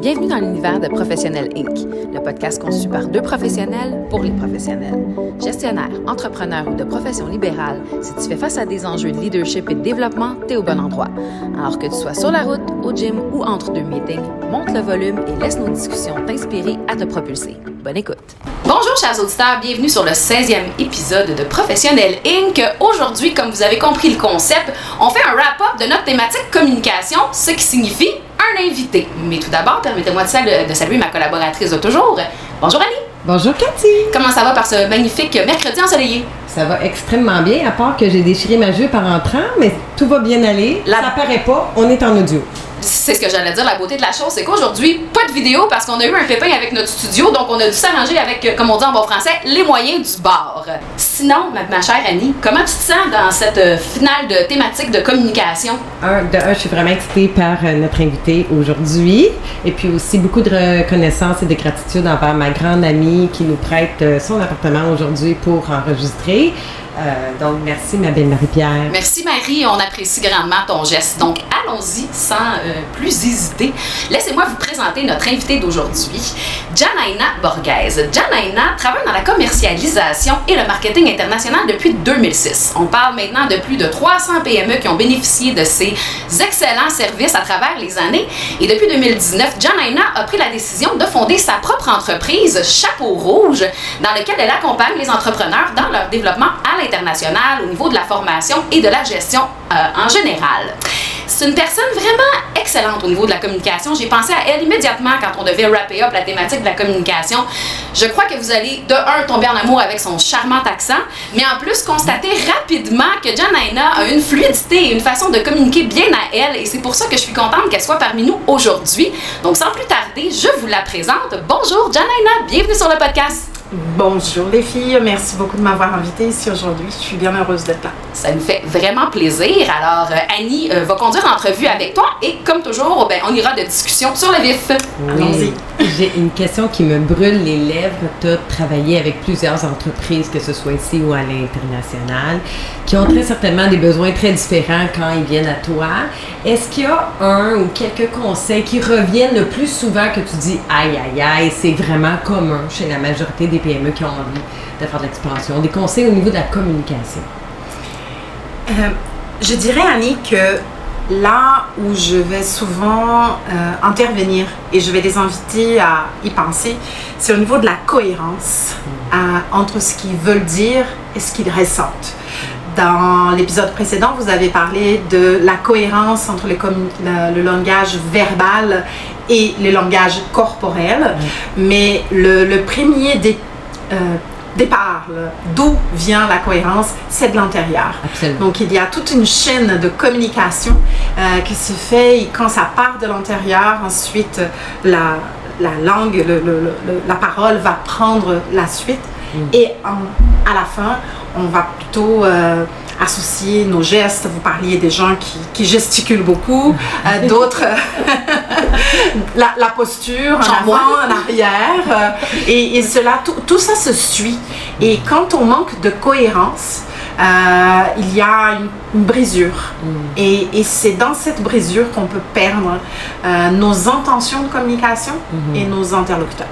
Bienvenue dans l'univers de Professionnel Inc., le podcast conçu par deux professionnels pour les professionnels. Gestionnaire, entrepreneur ou de profession libérale, si tu fais face à des enjeux de leadership et de développement, t'es au bon endroit. Alors que tu sois sur la route, au gym ou entre deux meetings, monte le volume et laisse nos discussions t'inspirer à te propulser. Bonne écoute. Bonjour chers auditeurs, bienvenue sur le 16e épisode de Professionnel Inc. Aujourd'hui, comme vous avez compris le concept, on fait un wrap-up de notre thématique communication, ce qui signifie un invité. Mais tout d'abord, permettez-moi de, de saluer ma collaboratrice de toujours. Bonjour Annie. Bonjour Cathy. Comment ça va par ce magnifique mercredi ensoleillé? Ça va extrêmement bien, à part que j'ai déchiré ma jupe en rentrant, mais tout va bien aller. La- Ça paraît pas, on est en audio. C'est ce que j'allais dire, la beauté de la chose, c'est qu'aujourd'hui, pas de vidéo parce qu'on a eu un pépin avec notre studio, donc on a dû s'arranger avec, euh, comme on dit en bon français, les moyens du bord. Sinon, ma, ma chère Annie, comment tu te sens dans cette euh, finale de thématique de communication? Un, de un, je suis vraiment excitée par euh, notre invité aujourd'hui. Et puis aussi beaucoup de reconnaissance et de gratitude envers ma grande amie qui nous prête son appartement aujourd'hui pour enregistrer. Euh, donc, merci, ma belle Marie-Pierre. Merci Marie, on apprécie grandement ton geste. Donc allons-y sans euh, plus hésiter. Laissez-moi vous présenter notre invitée d'aujourd'hui, Janaina Borghese. Janaina travaille dans la commercialisation et le marketing international depuis 2006. On parle maintenant de plus de 300 PME qui ont bénéficié de ces excellents services à travers les années. Et depuis 2019, Janaina a pris la décision de fonder sa propre entreprise, Chapeau Rouge, dans laquelle elle accompagne les entrepreneurs dans leur développement à l'international au niveau de la formation et de la gestion euh, en général. C'est une personne vraiment excellente au niveau de la communication. J'ai pensé à elle immédiatement quand on devait wrapper up la thématique de la communication. Je crois que vous allez, de un, tomber en amour avec son charmant accent, mais en plus constater rapidement que Janaina a une fluidité et une façon de communiquer bien à elle. Et c'est pour ça que je suis contente qu'elle soit parmi nous aujourd'hui. Donc sans plus tarder, je vous la présente. Bonjour Janaina, bienvenue sur le podcast. Bonjour les filles, merci beaucoup de m'avoir invitée ici aujourd'hui. Je suis bien heureuse d'être là. Ça nous fait vraiment plaisir. Alors, euh, Annie euh, va conduire l'entrevue avec toi et comme toujours, ben, on ira de discussion sur le vif. Allons-y. J'ai une question qui me brûle les lèvres. Tu as travaillé avec plusieurs entreprises, que ce soit ici ou à l'international, qui ont très certainement des besoins très différents quand ils viennent à toi. Est-ce qu'il y a un ou quelques conseils qui reviennent le plus souvent que tu dis aïe aïe aïe, c'est vraiment commun chez la majorité des PME qui ont envie de faire de l'expansion? Des conseils au niveau de la communication. Euh, je dirais Annie que là où je vais souvent euh, intervenir et je vais les inviter à y penser, c'est au niveau de la cohérence euh, entre ce qu'ils veulent dire et ce qu'ils ressentent. Dans l'épisode précédent, vous avez parlé de la cohérence entre le, commu- le- le langage verbal et le langage corporel, mais le, le premier euh, départ, d'où vient la cohérence, c'est de l'intérieur. Donc il y a toute une chaîne de communication euh, qui se fait et quand ça part de l'intérieur, ensuite la, la langue, le- le- le- la parole va prendre la suite et en- à la fin, on va plutôt euh, associer nos gestes. Vous parliez des gens qui, qui gesticulent beaucoup, euh, d'autres la, la posture en avant, en arrière. et, et cela, tout, tout ça se suit. Et quand on manque de cohérence, euh, il y a une, une brisure. Et, et c'est dans cette brisure qu'on peut perdre euh, nos intentions de communication et nos interlocuteurs.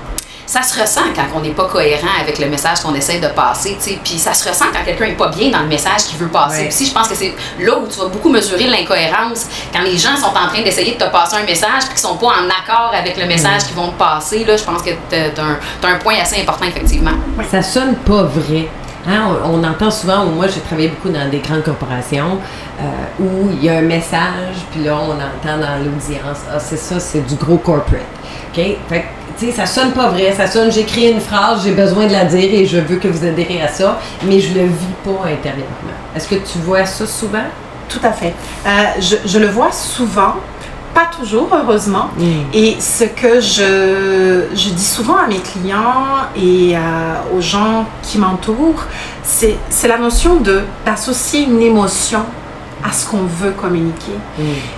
Ça se ressent quand on n'est pas cohérent avec le message qu'on essaie de passer, tu sais. Puis ça se ressent quand quelqu'un n'est pas bien dans le message qu'il veut passer. Ouais. Aussi, je pense que c'est là où tu vas beaucoup mesurer l'incohérence. Quand les gens sont en train d'essayer de te passer un message puis qu'ils sont pas en accord avec le message qu'ils vont te passer, là, je pense que tu as, un, point assez important, effectivement. Ça sonne pas vrai. Hein, on, on entend souvent, ou moi j'ai travaillé beaucoup dans des grandes corporations, euh, où il y a un message, puis là on entend dans l'audience, ah c'est ça, c'est du gros corporate. OK? Fait tu sais, ça sonne pas vrai, ça sonne, j'écris une phrase, j'ai besoin de la dire et je veux que vous adhérez à ça, mais je le vis pas intérieurement. Est-ce que tu vois ça souvent? Tout à fait. Euh, je, je le vois souvent, pas toujours, heureusement. Et ce que je, je dis souvent à mes clients et euh, aux gens qui m'entourent, c'est la notion d'associer une émotion à ce qu'on veut communiquer.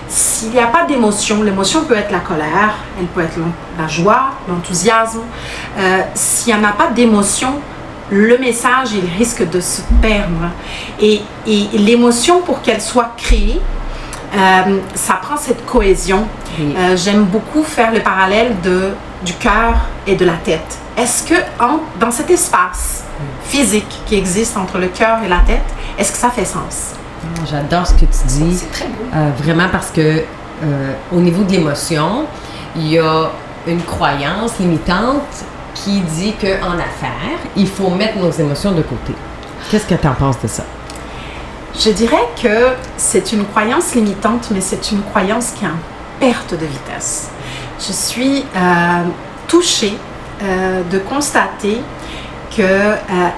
S'il n'y a pas d'émotion, l'émotion peut être la colère, elle peut être la joie, l'enthousiasme. Euh, S'il n'y en a pas d'émotion, le message, il risque de se perdre. Et, et l'émotion, pour qu'elle soit créée, euh, ça prend cette cohésion. Euh, J'aime beaucoup faire le parallèle de, du cœur et de la tête. Est-ce que en- dans cet espace physique qui existe entre le cœur et la tête, est-ce que ça fait sens? J'adore ce que tu dis. C'est très beau. Euh, vraiment parce que euh, au niveau de l'émotion, il y a une croyance limitante qui dit qu'en affaires, il faut mettre nos émotions de côté. Qu'est-ce que tu en penses de ça? Je dirais que c'est une croyance limitante, mais c'est une croyance qui est en perte de vitesse. Je suis euh, touchée de constater que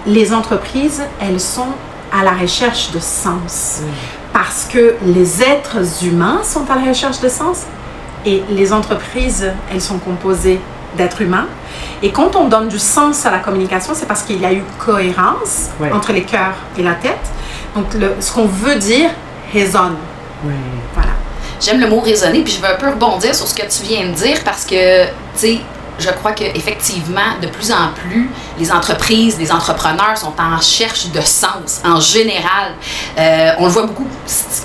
les entreprises, elles sont à la recherche de sens. Parce que les êtres humains sont à la recherche de sens et les entreprises, elles sont composées d'êtres humains. Et quand on donne du sens à la communication, c'est parce qu'il y a eu cohérence entre les cœurs et la tête. Donc, le- ce qu'on veut dire résonne. Oui. Voilà. J'aime le mot raisonner, puis je veux un peu rebondir sur ce que tu viens de dire parce que, tu sais, je crois qu'effectivement, de plus en plus, les entreprises, les entrepreneurs sont en recherche de sens en général. Euh, on le voit beaucoup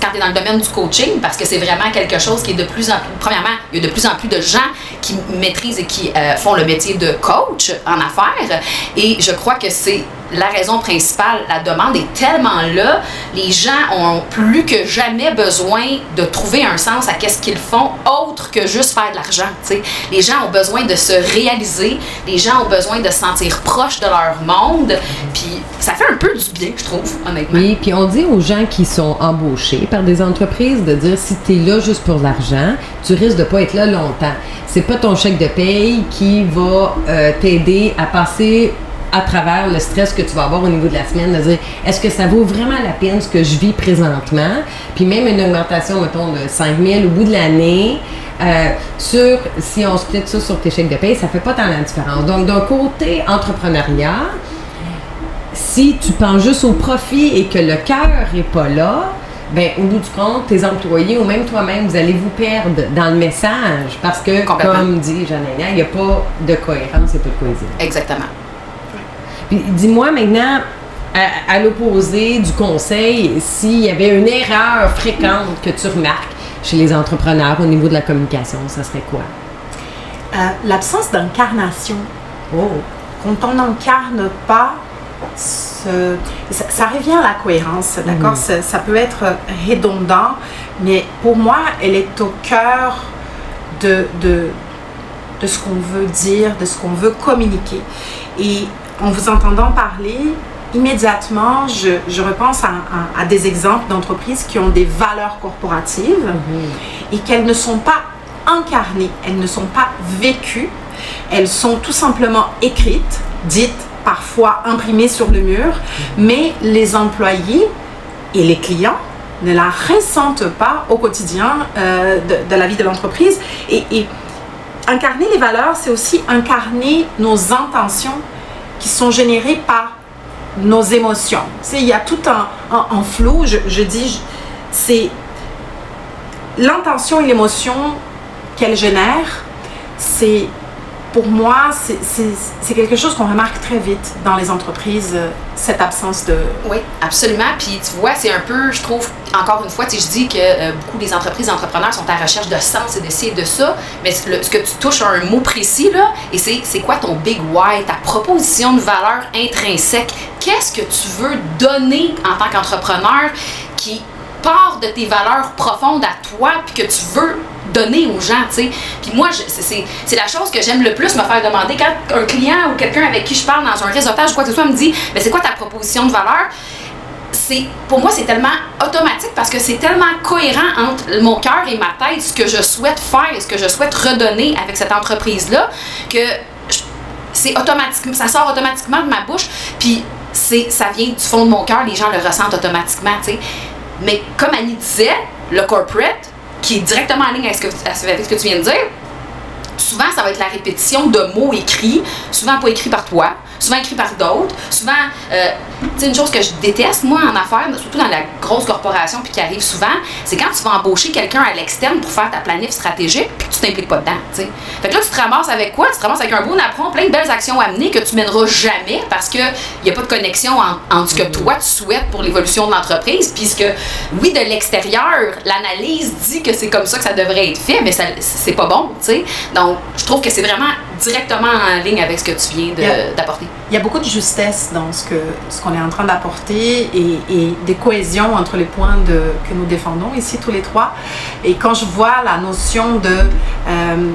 quand tu es dans le domaine du coaching parce que c'est vraiment quelque chose qui est de plus en plus. Premièrement, il y a de plus en plus de gens qui maîtrisent et qui euh, font le métier de coach en affaires. Et je crois que c'est la raison principale. La demande est tellement là. Les gens ont plus que jamais besoin de trouver un sens à qu'est-ce qu'ils font autre que juste faire de l'argent. Les gens ont besoin de se réaliser. Les gens ont besoin de se sentir proches de leur monde. Puis ça fait un peu du bien, je trouve, honnêtement. Oui, puis on dit aux gens qui sont embauchés par des entreprises de dire si tu es là juste pour l'argent, tu risques de pas être là longtemps. C'est pas ton chèque de paye qui va euh, t'aider à passer à travers le stress que tu vas avoir au niveau de la semaine, de dire est-ce que ça vaut vraiment la peine ce que je vis présentement, puis même une augmentation, mettons, de 5 000 au bout de l'année, euh, sur, si on split ça sur tes chèques de paye, ça fait pas tant la différence. Donc, d'un côté entrepreneuriat, si tu penses juste au profit et que le cœur n'est pas là, ben, au bout du compte, tes employés ou même toi-même, vous allez vous perdre dans le message parce que, comme dit Jeanne il n'y a pas de cohérence et pas de cohésion. Exactement. Puis dis-moi maintenant, à, à l'opposé du conseil, s'il y avait une erreur fréquente que tu remarques chez les entrepreneurs au niveau de la communication, ça serait quoi? Euh, L'absence d'incarnation. Oh, Quand on n'incarne pas, ce- ça, ça revient à la cohérence, d'accord? Ça, ça peut être redondant, mais pour moi, elle est au cœur de, de, de ce qu'on veut dire, de ce qu'on veut communiquer. Et en vous entendant parler, immédiatement, je, je repense à, à- à des exemples d'entreprises qui ont des valeurs corporatives et qu'elles ne sont pas incarnées, elles ne sont pas vécues, elles sont tout simplement écrites, dites, parfois imprimées sur le mur, mais les employés et les clients ne la ressentent pas au quotidien euh, de, de la vie de l'entreprise. Et, et incarner les valeurs, c'est aussi incarner nos intentions qui sont générées par nos émotions. Sais, il y a tout un, flou, je, je dis, c'est l'intention et l'émotion qu'elle génère, c'est pour moi, c'est- quelque chose qu'on remarque très vite dans les entreprises, euh, cette absence de... Oui, absolument. Puis tu vois, c'est un peu, je trouve, encore une fois, tu je dis que euh, beaucoup des entreprises entrepreneurs sont à la recherche de sens et de ci et de ça, mais ce que tu touches à un mot précis, là, et c'est quoi ton big why, ta proposition de valeur intrinsèque? Qu'est-ce que tu veux donner en tant qu'entrepreneur qui part de tes valeurs profondes à toi, puis que tu veux donner aux gens, tu sais. Puis moi, c'est- la chose que j'aime le plus me faire demander quand un client ou quelqu'un avec qui je parle dans un réseautage ou quoi que ce soit me dit, mais c'est quoi ta proposition de valeur? pour moi c'est tellement automatique parce que c'est tellement cohérent entre mon cœur et ma tête ce que je souhaite faire et ce que je souhaite redonner avec cette entreprise là que c'est automatique ça sort automatiquement de ma bouche puis c'est ça vient du fond de mon cœur les gens le ressentent automatiquement tu sais mais comme Annie disait le corporate qui est directement en ligne avec ce que, avec ce que tu viens de dire souvent, ça va être la répétition de mots écrits, souvent pas écrits par toi, souvent écrits par d'autres. Souvent, euh, une chose que je déteste, moi, en affaires, surtout dans la grosse corporation, puis qui arrive souvent, c'est quand tu vas embaucher quelqu'un à l'externe pour faire ta planif stratégique, puis tu t'impliques pas dedans, tu. Fait que là, tu te ramasses avec quoi? Tu te ramasses avec un beau napperon, plein de belles actions à mener que tu mèneras jamais parce qu'il n'y a pas de connexion entre ce que toi, tu souhaites pour l'évolution de l'entreprise, puisque, oui, de l'extérieur, l'analyse dit que c'est comme ça que ça devrait être fait, mais c'est pas bon, tu. Donc, je trouve que c'est vraiment directement en ligne avec ce que tu viens d'apporter. Il y a beaucoup de justesse dans ce que ce qu'on est en train d'apporter et, et des cohésions entre les points de, que nous défendons ici tous les trois. Et quand je vois la notion de euh,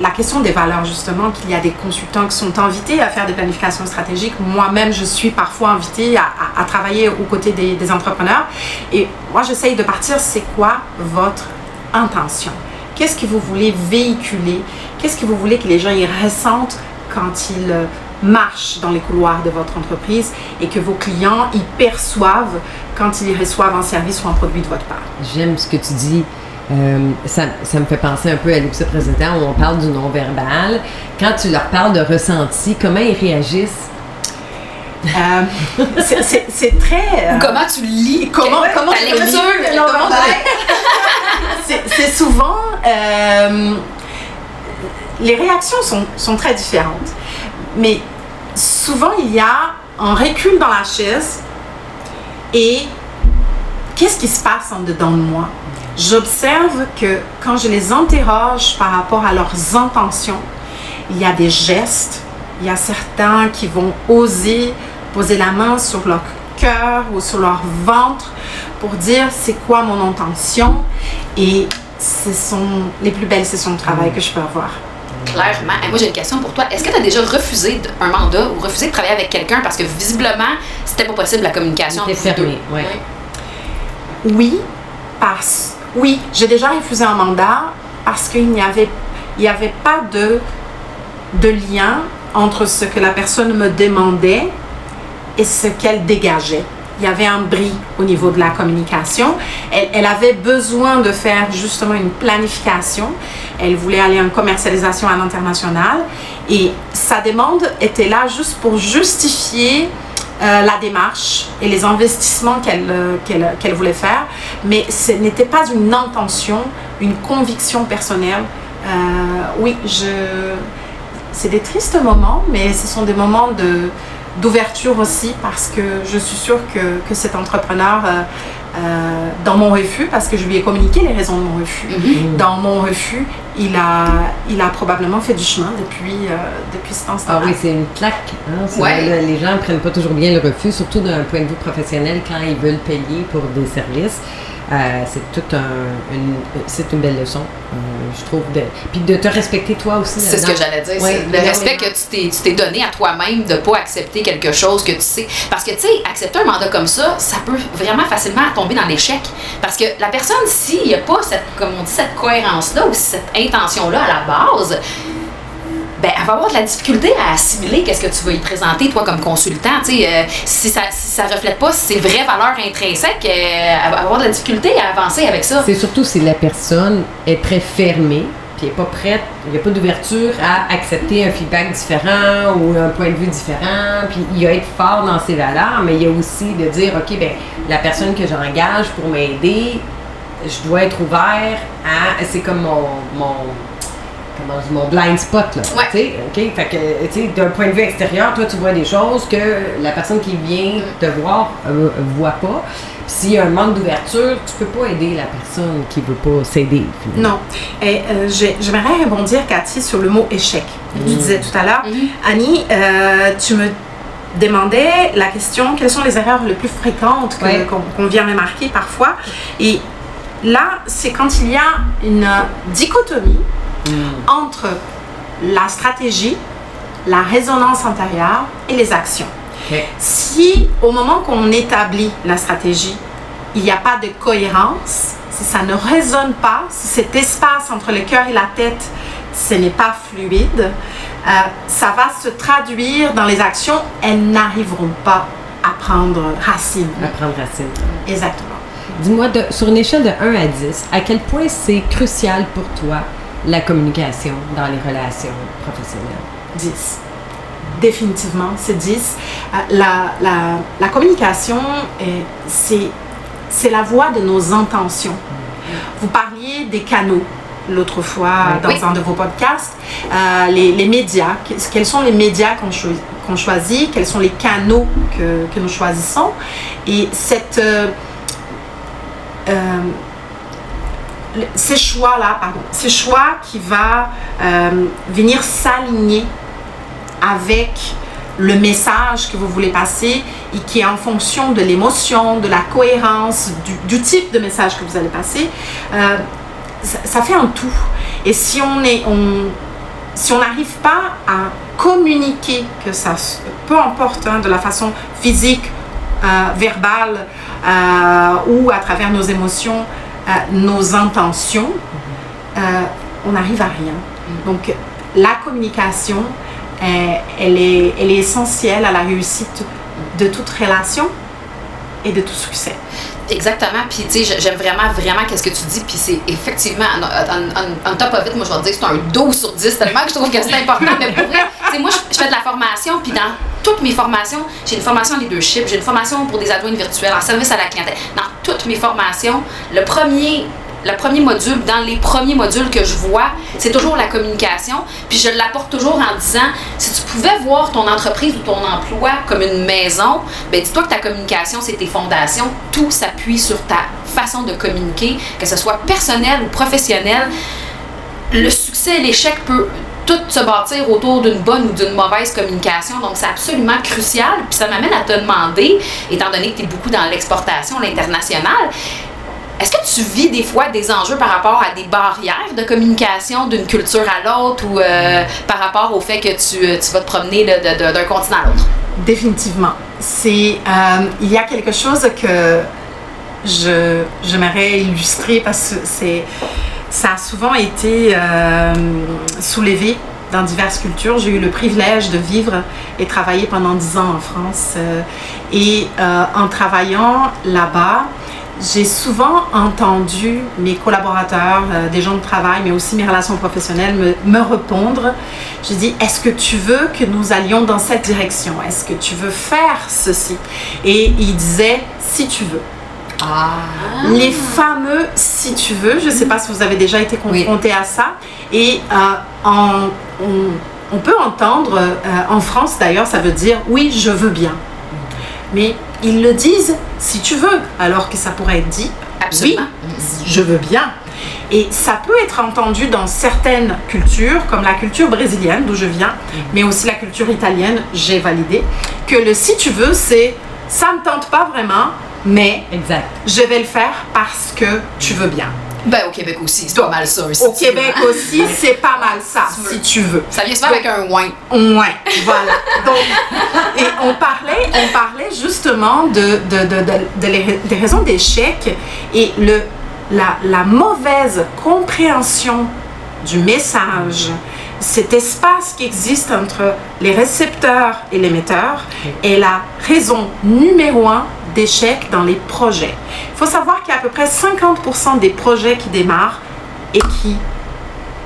la question des valeurs, justement, qu'il y a des consultants qui sont invités à faire des planifications stratégiques. Moi-même, je suis parfois invitée à, à, travailler aux côtés des, des entrepreneurs. Et moi, j'essaye de partir, c'est quoi votre intention? Qu'est-ce que vous voulez véhiculer? Qu'est-ce que vous voulez que les gens y ressentent quand ils euh, marchent dans les couloirs de votre entreprise et que vos clients y perçoivent quand ils reçoivent un service ou un produit de votre part? J'aime ce que tu dis. Euh, ça, ça, me fait penser un peu à l'épisode précédent où on parle du non-verbal. Quand tu leur parles de ressenti, comment ils réagissent? Euh, c'est très. Euh, comment tu lis? Comment, comment tu lis C'est souvent. Euh, les réactions sont, sont, très différentes. Mais souvent, il y a un recul dans la chaise et qu'est-ce qui se passe en dedans de moi? J'observe que quand je les interroge par rapport à leurs intentions, il y a des gestes, il y a certains qui vont oser poser la main sur leur cœur ou sur leur ventre pour dire c'est quoi mon intention et ce sont les plus belles sessions de travail que je peux avoir. Clairement. Et moi, j'ai une question pour toi. Est-ce que tu as déjà refusé un mandat ou refusé de travailler avec quelqu'un parce que visiblement, c'était pas possible la communication entre fermé, oui. Oui, parce oui, j'ai déjà refusé un mandat parce qu'il n'y avait, il y avait pas de, de lien entre ce que la personne me demandait et ce qu'elle dégageait. Il y avait un bris au niveau de la communication. Elle, avait besoin de faire justement une planification. Elle voulait aller en commercialisation à l'international. Et sa demande était là juste pour justifier euh, la démarche et les investissements qu'elle euh, qu'elle voulait faire. Mais ce n'était pas une intention, une conviction personnelle. Euh, oui, je... c'est des tristes moments, mais ce sont des moments de d'ouverture aussi parce que je suis sûre que, que cet entrepreneur, euh, euh, dans mon refus, parce que je lui ai communiqué les raisons de mon refus, mhm. dans mon refus, il a, il a probablement fait du chemin depuis, euh, depuis ce temps Ah oui, c'est une claque. Hein? les gens ne prennent pas toujours bien le refus, surtout d'un point de vue professionnel quand ils veulent payer pour des services. Euh, c'est tout un, une, c'est une belle leçon, euh, je trouve. De, puis de te respecter toi aussi. C'est ce que j'allais dire. le respect que tu t'es, donné à toi-même de pas accepter quelque chose que tu sais. Parce que, tu sais, accepter un mandat comme ça, ça peut vraiment facilement tomber dans l'échec. Parce que la personne, s'il n'y a pas cette, comme on dit, cette cohérence-là ou cette intention-là à la base, ben, elle va avoir de la difficulté à assimiler qu'est-ce que tu vas y présenter, toi, comme consultant. Euh, si ça ne reflète pas ses vraies valeurs intrinsèques, euh, elle va avoir de la difficulté à avancer avec ça. C'est surtout si la personne est très fermée, puis n'est pas prête, il n'y a pas d'ouverture à accepter un feedback différent ou un point de vue différent, puis il y a être fort dans ses valeurs, mais il y a aussi de dire, OK, ben la personne que j'engage pour m'aider, je dois être ouvert à... C'est comme mon, mon comment je dis, mon blind spot, là. Ouais. Tu sais, OK? Fait que, tu sais, d'un point de vue extérieur, toi, tu vois des choses que la personne qui vient te voir ne euh, voit pas. S'il y a un manque d'ouverture, tu peux pas aider la personne qui veut pas s'aider. Non. Et euh, j'aimerais rebondir, Cathy, sur le mot échec. Tu mm. disais tout à l'heure, mm-hmm. Annie, euh, tu me demandais la question quelles sont les erreurs les plus fréquentes qu'on vient remarquer parfois? Et là, c'est quand il y a une dichotomie Mm. entre la stratégie, la résonance intérieure et les actions. Si au moment qu'on établit la stratégie, il n'y a pas de cohérence, si ça ne résonne pas, si cet espace entre le cœur et la tête, ce n'est pas fluide, euh, ça va se traduire dans les actions, elles n'arriveront pas à prendre racine. À prendre racine. Exactement. Dis-moi, sur une échelle de 1 à 10, à quel point c'est crucial pour toi la communication dans les relations professionnelles? 10. Définitivement, c'est 10. Euh, La, la, la communication, c'est la voix de nos intentions. Vous parliez des canaux l'autre fois Oui. dans un de vos podcasts, Euh, les, les médias. Que- Quels sont les médias qu'on choi- qu'on choisit? Quels sont les canaux que, que nous choisissons? Et cette, euh, euh, ces choix-là, pardon, ces choix qui va euh, venir s'aligner avec le message que vous voulez passer et qui est en fonction de l'émotion, de la cohérence, du, type de message que vous allez passer, euh, ça, fait un tout. Et si on est, on, si on n'arrive pas à communiquer que ça, peu importe, hein, de la façon physique, euh, verbale ou à travers nos émotions, nos intentions, euh, on n'arrive à rien. Donc la communication, euh, elle, est, elle est essentielle à la réussite de toute relation et de tout succès. Exactement. Puis, tu sais, j'aime vraiment, vraiment qu'est-ce que tu dis. Puis, c'est effectivement, en, top of it, moi, je vais te dire c'est un 12 sur 10, tellement que je trouve que c'est important. Mais pour vrai, moi, je, fais de la formation. Puis, dans toutes mes formations, j'ai une formation en leadership, j'ai une formation pour des adjoints virtuels, en service à la clientèle. Mes formations, le premier. Le premier module, dans les premiers modules que je vois, c'est toujours la communication. Puis je l'apporte toujours en disant, si tu pouvais voir ton entreprise ou ton emploi comme une maison, ben dis-toi que ta communication, c'est tes fondations. Tout s'appuie sur ta façon de communiquer, que ce soit personnel ou professionnel. Le succès et l'échec peut tout se bâtir autour d'une bonne ou d'une mauvaise communication. Donc, c'est absolument crucial. Puis ça m'amène à te demander, étant donné que tu es beaucoup dans l'exportation, l'international, est-ce que tu vis des fois des enjeux par rapport à des barrières de communication d'une culture à l'autre ou euh, par rapport au fait que tu, tu vas te promener d'un continent à l'autre? Définitivement. C'est, euh, il y a quelque chose que je, j'aimerais illustrer parce que c'est, ça a souvent été euh, soulevé dans diverses cultures. J'ai eu le privilège de vivre et travailler pendant dix ans en France. euh, et euh, en travaillant là-bas, j'ai souvent entendu mes collaborateurs, des gens de travail, mais aussi mes relations professionnelles me, me répondre. Je dis, est-ce que tu veux que nous allions dans cette direction? Est-ce que tu veux faire ceci? Et ils disaient, si tu veux. Ah! Les fameux si tu veux, je ne sais pas si vous avez déjà été confronté à ça. Et euh, en- on, on peut entendre, euh, en France d'ailleurs, ça veut dire oui, je veux bien. Mais ils le disent si tu veux, alors que ça pourrait être dit Absolument. oui, je veux bien. Et ça peut être entendu dans certaines cultures, comme la culture brésilienne d'où je viens, mais aussi la culture italienne, j'ai validé, que le si tu veux, c'est ça me tente pas vraiment, mais Exact. je vais le faire parce que tu veux bien. Ben, au Québec aussi, c'est pas mal ça. si Au tu Québec veux. aussi, c'est pas mal ça, Si tu veux. si tu veux. Ça vient souvent avec un ouin. Ouais, voilà. Donc, et on parlait, on parlait justement de, de, de, de- de les- des raisons d'échec et le, la, la mauvaise compréhension du message, cet espace qui existe entre les récepteurs et l'émetteur est la raison numéro un d'échec dans les projets. Il faut savoir qu'il y a à peu près 50% des projets qui démarrent et qui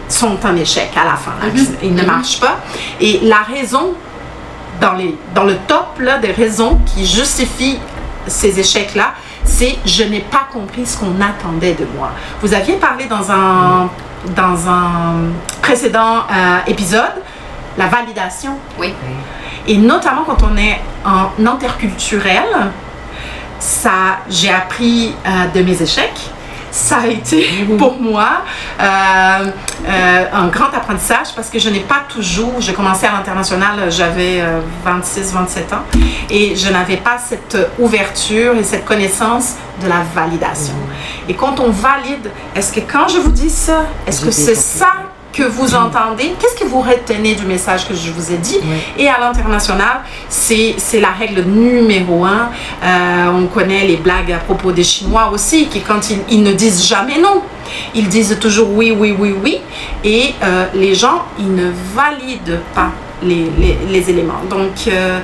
sont un échec à la fin. là, qui- Ils ne Mhm. marchent pas. Et la raison, dans, les, dans le top là, des raisons qui justifient ces échecs-là, c'est je n'ai pas compris ce qu'on attendait de moi. Vous aviez parlé dans un, dans un précédent euh, épisode, la validation. Oui. Et notamment quand on est en interculturel, ça, j'ai appris euh, de mes échecs. Ça a été pour moi euh, euh, un grand apprentissage parce que je n'ai pas toujours, j'ai commencé à l'international, j'avais 26-27 ans et je n'avais pas cette ouverture et cette connaissance de la validation. Et quand on valide, est-ce que quand je vous dis ça, est-ce que c'est ça que vous entendez, qu'est-ce que vous retenez du message que je vous ai dit? Oui. Et à l'international, c'est c'est la règle numéro un. Euh, on connaît les blagues à propos des Chinois aussi, qui quand ils, ils ne disent jamais non, ils disent toujours oui, oui, oui, oui. Et euh, les gens, ils ne valident pas les, les- les éléments. Donc, euh,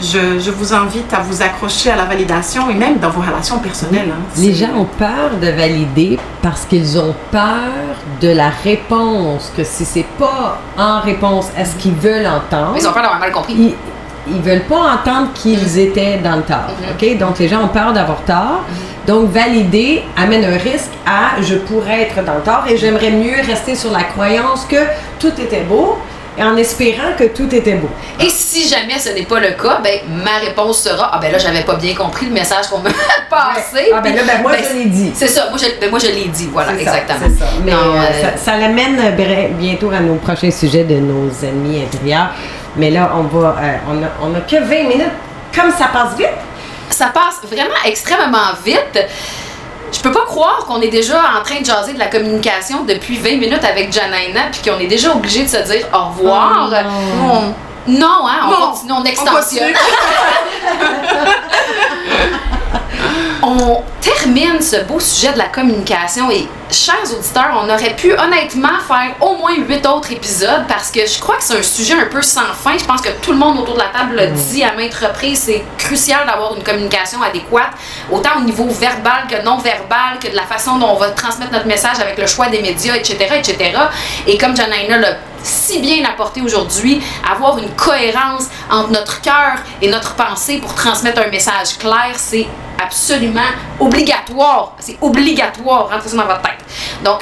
je, je vous invite à vous accrocher à la validation et même dans vos relations personnelles. hein. Les gens ont peur de valider parce qu'ils ont peur de la réponse, que si c'est pas en réponse à ce qu'ils veulent entendre, Ils ont peur d'avoir mal compris. ils, ils veulent pas entendre qu'ils étaient dans le tort. Mhm. OK? Donc, les gens ont peur d'avoir tort. Donc, valider amène un risque à je pourrais être dans le tort et j'aimerais mieux rester sur la croyance que tout était beau et en espérant que tout était beau. Et si jamais ce n'est pas le cas, ben ma réponse sera ah ben là j'avais pas bien compris le message qu'on m'a passé. Ah, ben là, ben moi, Ben, je l'ai dit. C'est ça, moi je, ben, moi je l'ai dit, voilà, ça, exactement. ça. Mais Non, euh, euh, ça, ça l'amène bientôt à nos prochains sujets de nos ennemis intérieurs. Mais là, on va, euh, on, a, on a que 20 minutes. Comme ça passe vite, ça passe vraiment extrêmement vite. Je peux pas croire qu'on est déjà en train de jaser de la communication depuis 20 minutes avec Janaina puis qu'on est déjà obligé de se dire au revoir. Oh, Non. Non, hein, on Non, continue, on on extensionne. continue. On termine ce beau sujet de la communication et, chers auditeurs, on aurait pu honnêtement faire au moins huit autres épisodes parce que je crois que c'est un sujet un peu sans fin. Je pense que tout le monde autour de la table l'a dit à maintes reprises. C'est crucial d'avoir une communication adéquate, autant au niveau verbal que non verbal, que de la façon dont on va transmettre notre message avec le choix des médias, etc., etc. Et comme Janaina l'a si bien apporté aujourd'hui, avoir une cohérence entre notre cœur et notre pensée pour transmettre un message clair, c'est absolument obligatoire. C'est obligatoire, rentrez ça dans votre tête. Donc,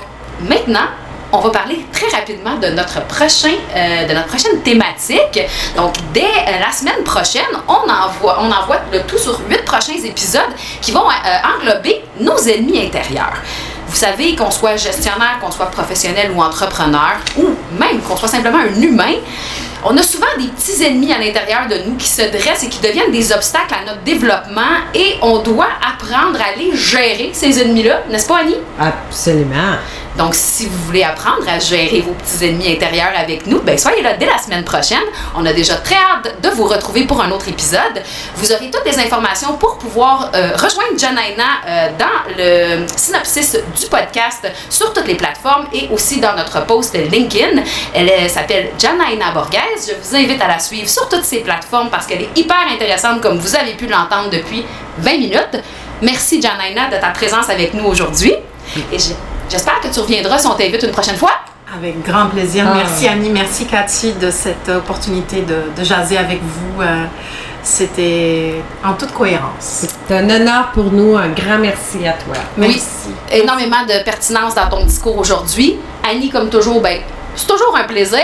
maintenant, on va parler très rapidement de notre prochain, euh, de prochaine thématique. Donc, dès euh, la semaine prochaine, on envoie, on envoie le tout sur huit prochains épisodes qui vont euh, englober nos ennemis intérieurs. Vous savez, qu'on soit gestionnaire, qu'on soit professionnel ou entrepreneur, ou même qu'on soit simplement un humain, on a souvent des petits ennemis à l'intérieur de nous qui se dressent et qui deviennent des obstacles à notre développement et on doit apprendre à les gérer, ces ennemis-là, n'est-ce pas, Annie? absolument. Donc, si vous voulez apprendre à gérer vos petits ennemis intérieurs avec nous, ben soyez là dès la semaine prochaine. On a déjà très hâte de vous retrouver pour un autre épisode. Vous aurez toutes les informations pour pouvoir euh, rejoindre Janaina euh, dans le synopsis du podcast sur toutes les plateformes et aussi dans notre post LinkedIn. Elle s'appelle Janaina Borges. Je vous invite à la suivre sur toutes ces plateformes parce qu'elle est hyper intéressante comme vous avez pu l'entendre depuis 20 minutes. Merci Janaina de ta présence avec nous aujourd'hui. Et j'espère que tu reviendras si on t'invite une prochaine fois. Avec grand plaisir. Ah. Merci Annie, merci Cathy de cette opportunité de, de jaser avec vous. Euh, C'était en toute cohérence. C'est un honneur pour nous. Un grand merci à toi. Merci. Énormément de pertinence dans ton discours aujourd'hui. Annie, comme toujours, ben, c'est toujours un plaisir.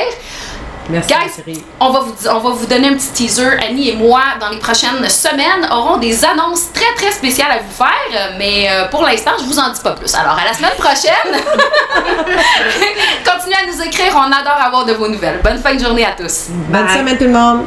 Merci, Guys, on va, vous, on va vous donner un petit teaser. Annie et moi, dans les prochaines semaines, aurons des annonces très, très spéciales à vous faire. Mais euh, pour l'instant, je vous en dis pas plus. Alors, à la semaine prochaine. Continuez à nous écrire. On adore avoir de vos nouvelles. Bonne fin de journée à tous. Bonne Bye. semaine tout le monde.